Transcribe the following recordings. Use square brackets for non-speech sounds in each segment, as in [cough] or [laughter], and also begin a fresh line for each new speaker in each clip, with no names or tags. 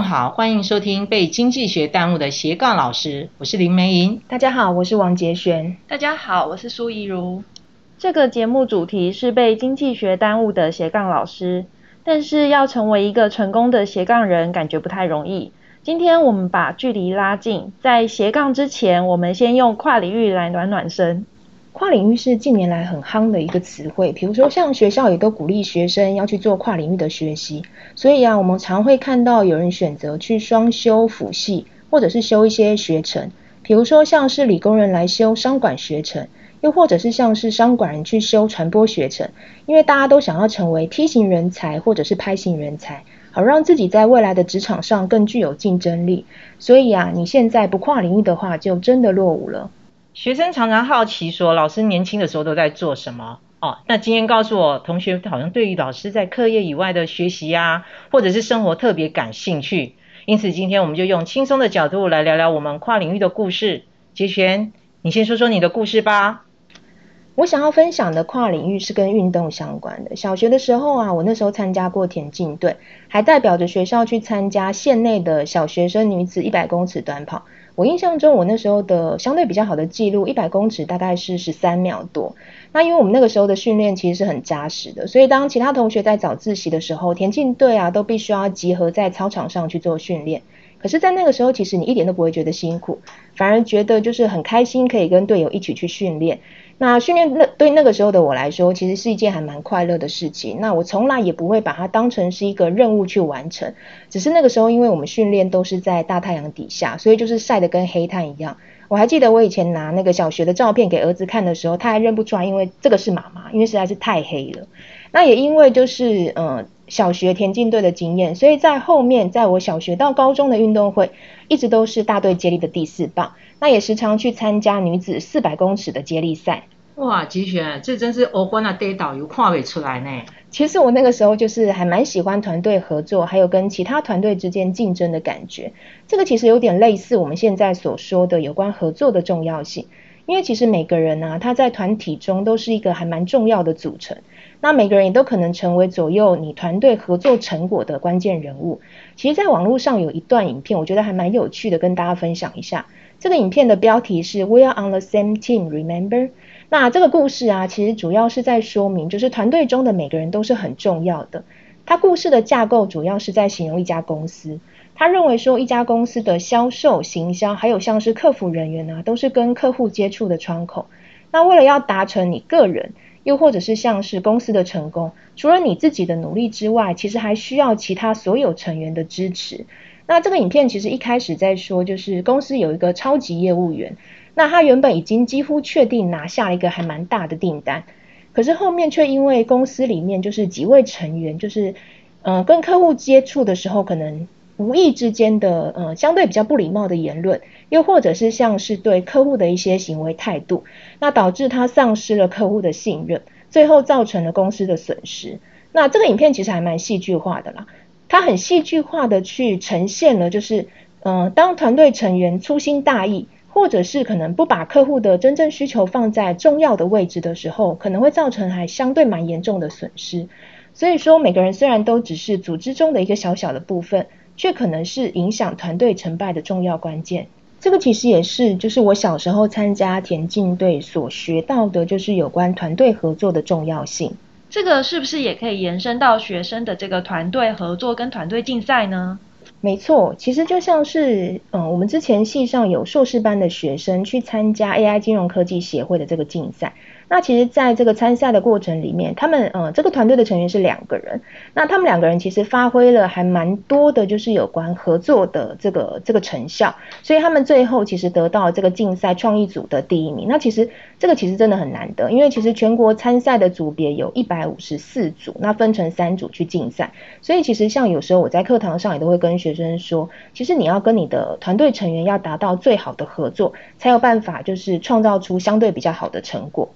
好，欢迎收听被经济学耽误的斜杠老师，我是林梅莹。
大家好，我是王杰璇。
大家好，我是苏怡如。
这个节目主题是被经济学耽误的斜杠老师，但是要成为一个成功的斜杠人，感觉不太容易。今天我们把距离拉近，在斜杠之前，我们先用跨领域来暖暖身。跨领域是近年来很夯的一个词汇，比如说像学校也都鼓励学生要去做跨领域的学习，所以啊，我们常会看到有人选择去双修辅系，或者是修一些学程，比如说像是理工人来修商管学程，又或者是像是商管人去修传播学程，因为大家都想要成为 T 型人才或者是拍型人才，好让自己在未来的职场上更具有竞争力。所以啊，你现在不跨领域的话，就真的落伍了。
学生常常好奇说，老师年轻的时候都在做什么？哦，那今天告诉我，同学好像对于老师在课业以外的学习呀，或者是生活特别感兴趣。因此，今天我们就用轻松的角度来聊聊我们跨领域的故事。杰璇，你先说说你的故事吧。
我想要分享的跨领域是跟运动相关的。小学的时候啊，我那时候参加过田径队，还代表着学校去参加县内的小学生女子一百公尺短跑。我印象中，我那时候的相对比较好的记录，一百公尺大概是十三秒多。那因为我们那个时候的训练其实是很扎实的，所以当其他同学在早自习的时候，田径队啊都必须要集合在操场上去做训练。可是，在那个时候，其实你一点都不会觉得辛苦，反而觉得就是很开心，可以跟队友一起去训练。那训练那对那个时候的我来说，其实是一件还蛮快乐的事情。那我从来也不会把它当成是一个任务去完成，只是那个时候，因为我们训练都是在大太阳底下，所以就是晒得跟黑炭一样。我还记得我以前拿那个小学的照片给儿子看的时候，他还认不出来，因为这个是妈妈，因为实在是太黑了。那也因为就是嗯小学田径队的经验，所以在后面在我小学到高中的运动会，一直都是大队接力的第四棒。那也时常去参加女子四百公尺的接力赛。
哇，吉璇，这真是欧欢啊，跌倒又跨不出来呢。
其实我那个时候就是还蛮喜欢团队合作，还有跟其他团队之间竞争的感觉。这个其实有点类似我们现在所说的有关合作的重要性。因为其实每个人呢，他在团体中都是一个还蛮重要的组成。那每个人也都可能成为左右你团队合作成果的关键人物。其实，在网络上有一段影片，我觉得还蛮有趣的，跟大家分享一下。这个影片的标题是 We are on the same team, remember？那这个故事啊，其实主要是在说明，就是团队中的每个人都是很重要的。它故事的架构主要是在形容一家公司。他认为说，一家公司的销售、行销，还有像是客服人员呢，都是跟客户接触的窗口。那为了要达成你个人，又或者是像是公司的成功，除了你自己的努力之外，其实还需要其他所有成员的支持。那这个影片其实一开始在说，就是公司有一个超级业务员，那他原本已经几乎确定拿下一个还蛮大的订单，可是后面却因为公司里面就是几位成员，就是嗯跟客户接触的时候，可能无意之间的呃相对比较不礼貌的言论，又或者是像是对客户的一些行为态度，那导致他丧失了客户的信任，最后造成了公司的损失。那这个影片其实还蛮戏剧化的啦。他很戏剧化的去呈现了，就是，嗯，当团队成员粗心大意，或者是可能不把客户的真正需求放在重要的位置的时候，可能会造成还相对蛮严重的损失。所以说，每个人虽然都只是组织中的一个小小的部分，却可能是影响团队成败的重要关键。这个其实也是，就是我小时候参加田径队所学到的，就是有关团队合作的重要性。
这个是不是也可以延伸到学生的这个团队合作跟团队竞赛呢？
没错，其实就像是，嗯，我们之前系上有硕士班的学生去参加 AI 金融科技协会的这个竞赛。那其实，在这个参赛的过程里面，他们呃，这个团队的成员是两个人。那他们两个人其实发挥了还蛮多的，就是有关合作的这个这个成效。所以他们最后其实得到这个竞赛创意组的第一名。那其实这个其实真的很难得，因为其实全国参赛的组别有一百五十四组，那分成三组去竞赛。所以其实像有时候我在课堂上也都会跟学生说，其实你要跟你的团队成员要达到最好的合作，才有办法就是创造出相对比较好的成果。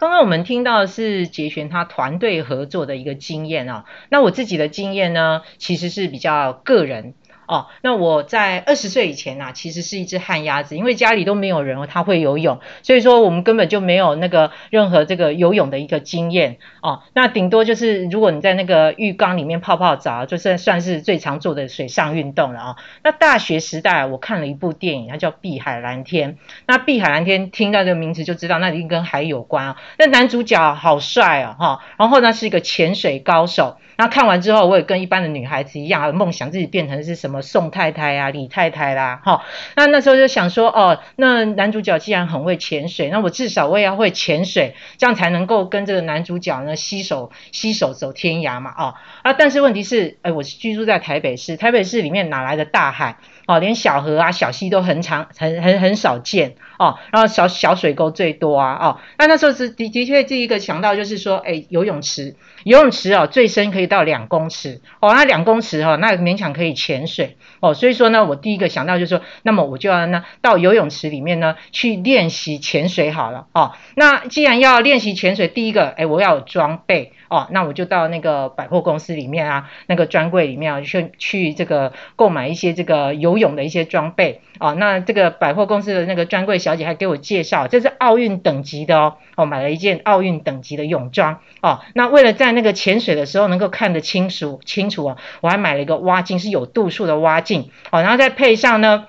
刚刚我们听到是杰璇他团队合作的一个经验啊，那我自己的经验呢，其实是比较个人哦，那我在二十岁以前呐，其实是一只旱鸭子，因为家里都没有人哦他会游泳，所以说我们根本就没有那个任何这个游泳的一个经验哦。那顶多就是如果你在那个浴缸里面泡泡澡，就算算是最常做的水上运动了啊。那大学时代我看了一部电影，它叫《碧海蓝天》。那《碧海蓝天》听到这个名字就知道，那一定跟海有关啊。那男主角好帅哦，哈，然后呢是一个潜水高手。那看完之后，我也跟一般的女孩子一样，梦想自己变成是什么宋太太啊、李太太啦，哈。那那时候就想说，哦，那男主角既然很会潜水，那我至少我也要会潜水，这样才能够跟这个男主角呢携手携手走天涯嘛，哦啊。但是问题是，哎，我是居住在台北市，台北市里面哪来的大海？哦，连小河啊、小溪都很长，很很很少见哦。然后小小水沟最多啊，哦。那那时候是的的确第一个想到就是说，哎，游泳池，游泳池哦，最深可以到两公尺哦。那两公尺哈，那勉强可以潜水哦。所以说呢，我第一个想到就是说，那么我就要呢到游泳池里面呢去练习潜水好了哦。那既然要练习潜水，第一个，哎，我要有装备。哦，那我就到那个百货公司里面啊，那个专柜里面啊，去去这个购买一些这个游泳的一些装备。哦，那这个百货公司的那个专柜小姐还给我介绍，这是奥运等级的哦。哦，买了一件奥运等级的泳装。哦，那为了在那个潜水的时候能够看得清楚清楚啊，我还买了一个蛙镜，是有度数的蛙镜。哦，然后再配上呢。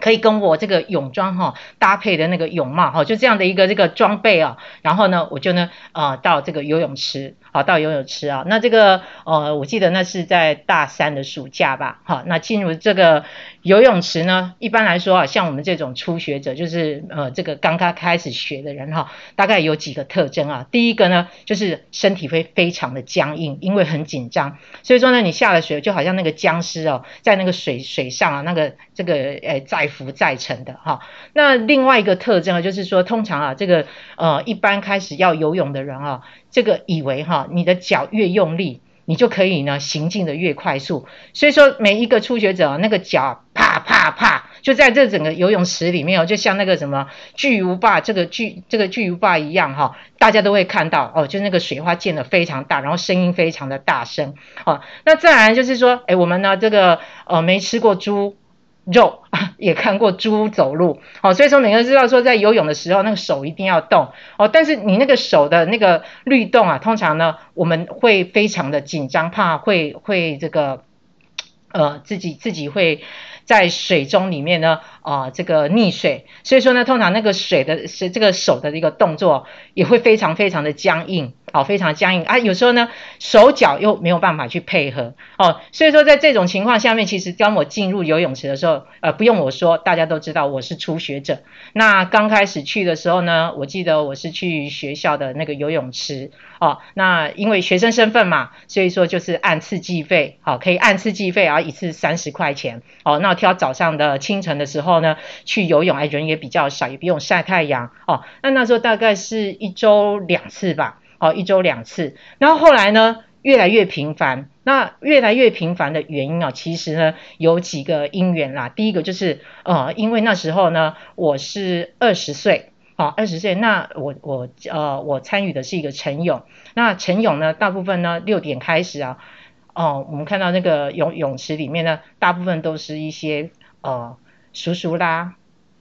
可以跟我这个泳装哈搭配的那个泳帽哈，就这样的一个这个装备啊，然后呢，我就呢啊到这个游泳池好到游泳池啊，那这个呃我记得那是在大三的暑假吧，好，那进入这个游泳池呢，一般来说啊，像我们这种初学者，就是呃这个刚刚开始学的人哈，大概有几个特征啊，第一个呢就是身体会非常的僵硬，因为很紧张，所以说呢你下了水就好像那个僵尸哦，在那个水水上啊那个这个呃在。浮在沉的哈，那另外一个特征啊，就是说，通常啊，这个呃，一般开始要游泳的人啊，这个以为哈，你的脚越用力，你就可以呢行进的越快速。所以说，每一个初学者，那个脚啪啪啪，就在这整个游泳池里面哦，就像那个什么巨无霸这个巨这个巨无霸一样哈，大家都会看到哦，就那个水花溅得非常大，然后声音非常的大声哦。那再来就是说，哎，我们呢这个呃没吃过猪。肉啊 [laughs] 也看过猪走路，哦，所以说每个人知道说在游泳的时候那个手一定要动，哦，但是你那个手的那个律动啊，通常呢我们会非常的紧张，怕会会这个，呃，自己自己会在水中里面呢。啊，这个溺水，所以说呢，通常那个水的是这个手的一个动作也会非常非常的僵硬，哦，非常僵硬啊。有时候呢，手脚又没有办法去配合，哦，所以说在这种情况下面，其实当我进入游泳池的时候，呃，不用我说，大家都知道我是初学者。那刚开始去的时候呢，我记得我是去学校的那个游泳池，哦，那因为学生身份嘛，所以说就是按次计费，好，可以按次计费，啊，一次三十块钱，哦，那挑早上的清晨的时候。后呢，去游泳，哎，人也比较少，也不用晒太阳哦。那那时候大概是一周两次吧，哦，一周两次。然后后来呢，越来越频繁。那越来越频繁的原因啊，其实呢有几个因缘啦。第一个就是呃，因为那时候呢，我是二十岁，哦，二十岁。那我我呃，我参与的是一个晨泳。那晨泳呢，大部分呢六点开始啊，哦，我们看到那个泳泳池里面呢，大部分都是一些呃。叔叔啦，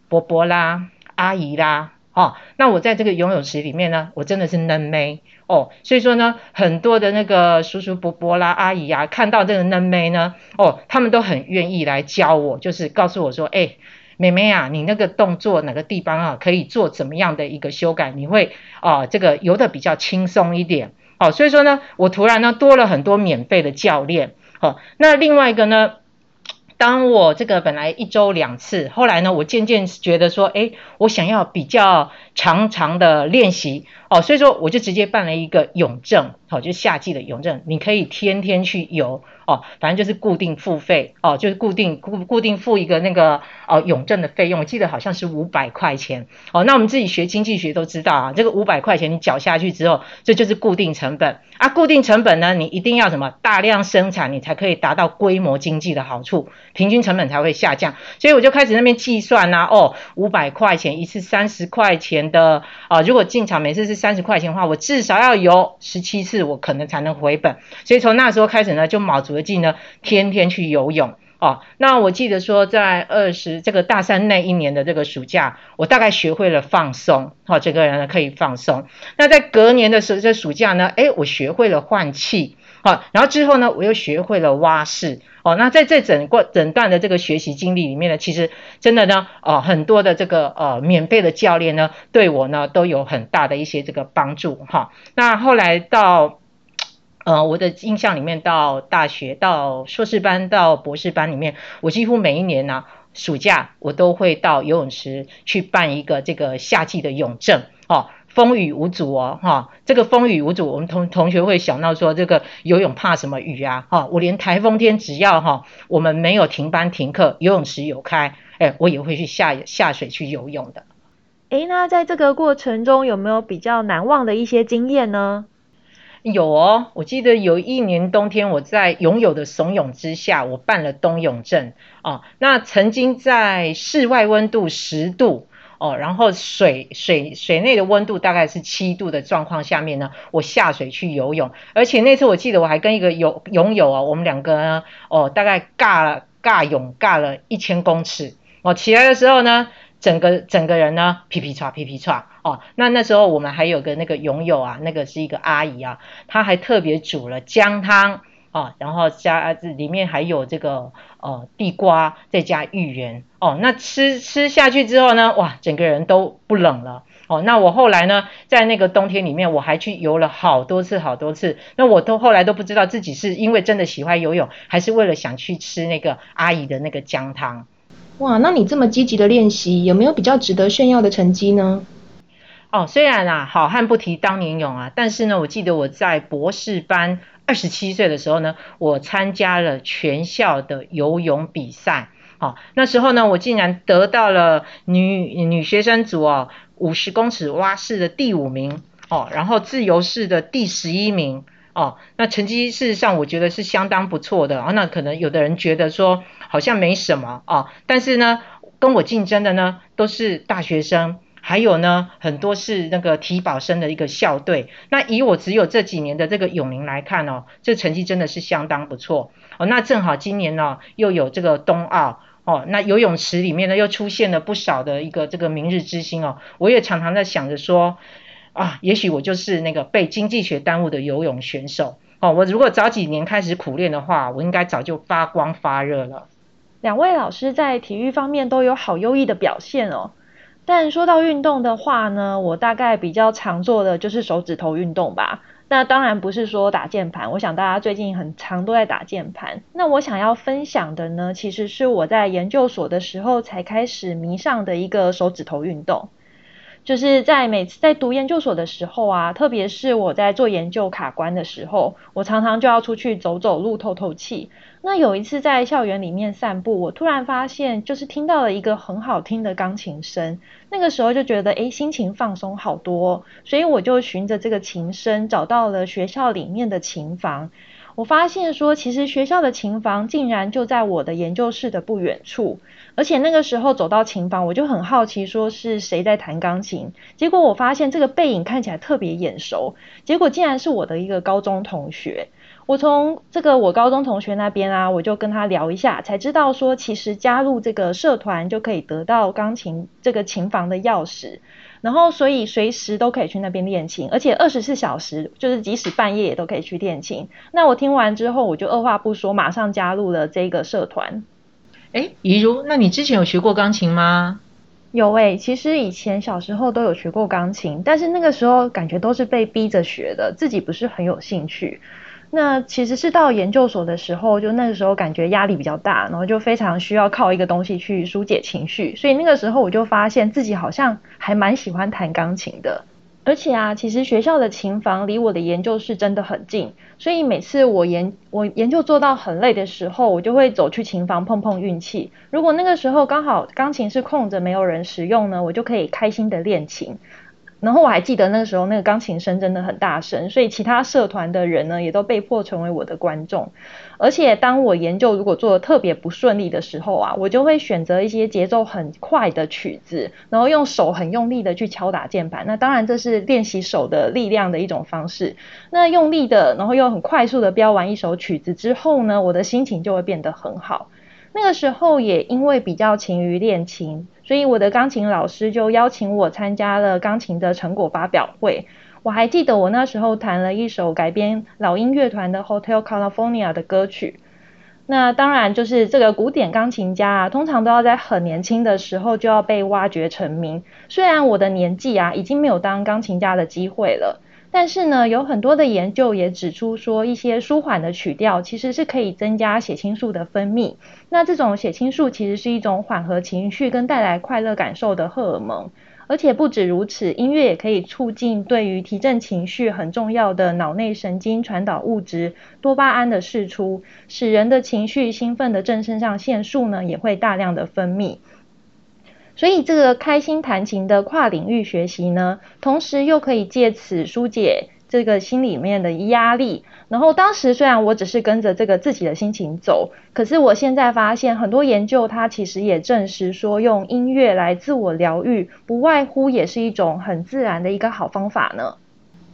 伯伯啦，阿姨啦，哦，那我在这个游泳池里面呢，我真的是嫩妹哦，所以说呢，很多的那个叔叔伯伯啦，阿姨啊，看到这个嫩妹呢，哦，他们都很愿意来教我，就是告诉我说，哎，妹妹啊，你那个动作哪个地方啊，可以做怎么样的一个修改，你会啊，这个游的比较轻松一点，哦，所以说呢，我突然呢多了很多免费的教练，哦，那另外一个呢。当我这个本来一周两次，后来呢，我渐渐觉得说，哎，我想要比较长长的练习哦，所以说我就直接办了一个泳证，好，就夏季的泳证，你可以天天去游。哦，反正就是固定付费哦，就是固定固固定付一个那个哦永证的费用，我记得好像是五百块钱哦。那我们自己学经济学都知道啊，这个五百块钱你缴下去之后，这就是固定成本啊。固定成本呢，你一定要什么大量生产，你才可以达到规模经济的好处，平均成本才会下降。所以我就开始那边计算呐，哦，五百块钱一次三十块钱的啊，如果进场每次是三十块钱的话，我至少要有十七次，我可能才能回本。所以从那时候开始呢，就卯足了。呢，天天去游泳，哦，那我记得说，在二十这个大三那一年的这个暑假，我大概学会了放松，好，整个人呢可以放松。那在隔年的时候，这暑假呢，哎，我学会了换气，好，然后之后呢，我又学会了蛙式，哦，那在这整个整段的这个学习经历里面呢，其实真的呢，哦，很多的这个呃免费的教练呢，对我呢都有很大的一些这个帮助，哈。那后来到。呃，我的印象里面，到大学、到硕士班、到博士班里面，我几乎每一年呢，暑假我都会到游泳池去办一个这个夏季的泳证，哦，风雨无阻哦，哈，这个风雨无阻，我们同同学会想到说，这个游泳怕什么雨啊？哈，我连台风天只要哈，我们没有停班停课，游泳池有开，哎，我也会去下下水去游泳的。
哎，那在这个过程中有没有比较难忘的一些经验呢？
有哦，我记得有一年冬天，我在泳友的怂恿之下，我办了冬泳证哦。那曾经在室外温度十度哦，然后水水水内的温度大概是七度的状况下面呢，我下水去游泳。而且那次我记得我还跟一个泳泳友啊，我们两个呢哦，大概尬了尬泳尬了一千公尺哦，起来的时候呢。整个整个人呢，皮皮唰皮皮唰哦，那那时候我们还有个那个泳友啊，那个是一个阿姨啊，她还特别煮了姜汤哦，然后加里面还有这个呃地瓜，再加芋圆哦，那吃吃下去之后呢，哇，整个人都不冷了哦。那我后来呢，在那个冬天里面，我还去游了好多次好多次，那我都后来都不知道自己是因为真的喜欢游泳，还是为了想去吃那个阿姨的那个姜汤。
哇，那你这么积极的练习，有没有比较值得炫耀的成绩呢？
哦，虽然啊，好汉不提当年勇啊，但是呢，我记得我在博士班二十七岁的时候呢，我参加了全校的游泳比赛。哦，那时候呢，我竟然得到了女女学生组哦五十公尺蛙式的第五名哦，然后自由式的第十一名。哦，那成绩事实上我觉得是相当不错的啊。那可能有的人觉得说好像没什么啊，但是呢，跟我竞争的呢都是大学生，还有呢很多是那个体保生的一个校队。那以我只有这几年的这个泳龄来看哦，这成绩真的是相当不错哦。那正好今年呢又有这个冬奥哦，那游泳池里面呢又出现了不少的一个这个明日之星哦。我也常常在想着说。啊，也许我就是那个被经济学耽误的游泳选手哦。我如果早几年开始苦练的话，我应该早就发光发热了。
两位老师在体育方面都有好优异的表现哦。但说到运动的话呢，我大概比较常做的就是手指头运动吧。那当然不是说打键盘，我想大家最近很常都在打键盘。那我想要分享的呢，其实是我在研究所的时候才开始迷上的一个手指头运动。就是在每次在读研究所的时候啊，特别是我在做研究卡关的时候，我常常就要出去走走路、透透气。那有一次在校园里面散步，我突然发现，就是听到了一个很好听的钢琴声。那个时候就觉得，诶，心情放松好多，所以我就循着这个琴声找到了学校里面的琴房。我发现说，其实学校的琴房竟然就在我的研究室的不远处，而且那个时候走到琴房，我就很好奇，说是谁在弹钢琴。结果我发现这个背影看起来特别眼熟，结果竟然是我的一个高中同学。我从这个我高中同学那边啊，我就跟他聊一下，才知道说，其实加入这个社团就可以得到钢琴这个琴房的钥匙。然后，所以随时都可以去那边练琴，而且二十四小时，就是即使半夜也都可以去练琴。那我听完之后，我就二话不说，马上加入了这个社团。
哎，怡如，那你之前有学过钢琴吗？
有诶，其实以前小时候都有学过钢琴，但是那个时候感觉都是被逼着学的，自己不是很有兴趣。那其实是到研究所的时候，就那个时候感觉压力比较大，然后就非常需要靠一个东西去疏解情绪，所以那个时候我就发现自己好像还蛮喜欢弹钢琴的。而且啊，其实学校的琴房离我的研究室真的很近，所以每次我研我研究做到很累的时候，我就会走去琴房碰碰运气。如果那个时候刚好钢琴是空着没有人使用呢，我就可以开心的练琴。然后我还记得那个时候，那个钢琴声真的很大声，所以其他社团的人呢，也都被迫成为我的观众。而且当我研究如果做的特别不顺利的时候啊，我就会选择一些节奏很快的曲子，然后用手很用力的去敲打键盘。那当然这是练习手的力量的一种方式。那用力的，然后又很快速的标完一首曲子之后呢，我的心情就会变得很好。那个时候也因为比较勤于练琴，所以我的钢琴老师就邀请我参加了钢琴的成果发表会。我还记得我那时候弹了一首改编老鹰乐团的 Hotel California 的歌曲。那当然就是这个古典钢琴家啊，通常都要在很年轻的时候就要被挖掘成名。虽然我的年纪啊已经没有当钢琴家的机会了。但是呢，有很多的研究也指出说，一些舒缓的曲调其实是可以增加血清素的分泌。那这种血清素其实是一种缓和情绪跟带来快乐感受的荷尔蒙。而且不止如此，音乐也可以促进对于提振情绪很重要的脑内神经传导物质多巴胺的释出，使人的情绪兴奋的正肾上腺素呢也会大量的分泌。所以这个开心弹琴的跨领域学习呢，同时又可以借此疏解这个心里面的压力。然后当时虽然我只是跟着这个自己的心情走，可是我现在发现很多研究它其实也证实说，用音乐来自我疗愈，不外乎也是一种很自然的一个好方法呢。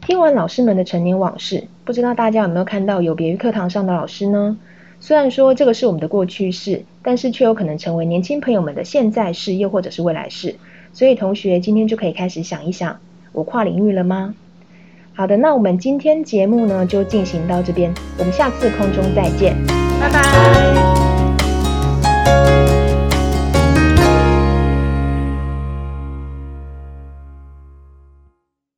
听完老师们的陈年往事，不知道大家有没有看到有别于课堂上的老师呢？虽然说这个是我们的过去式，但是却有可能成为年轻朋友们的现在式，又或者是未来式。所以同学今天就可以开始想一想，我跨领域了吗？好的，那我们今天节目呢就进行到这边，我们下次空中再见，
拜拜。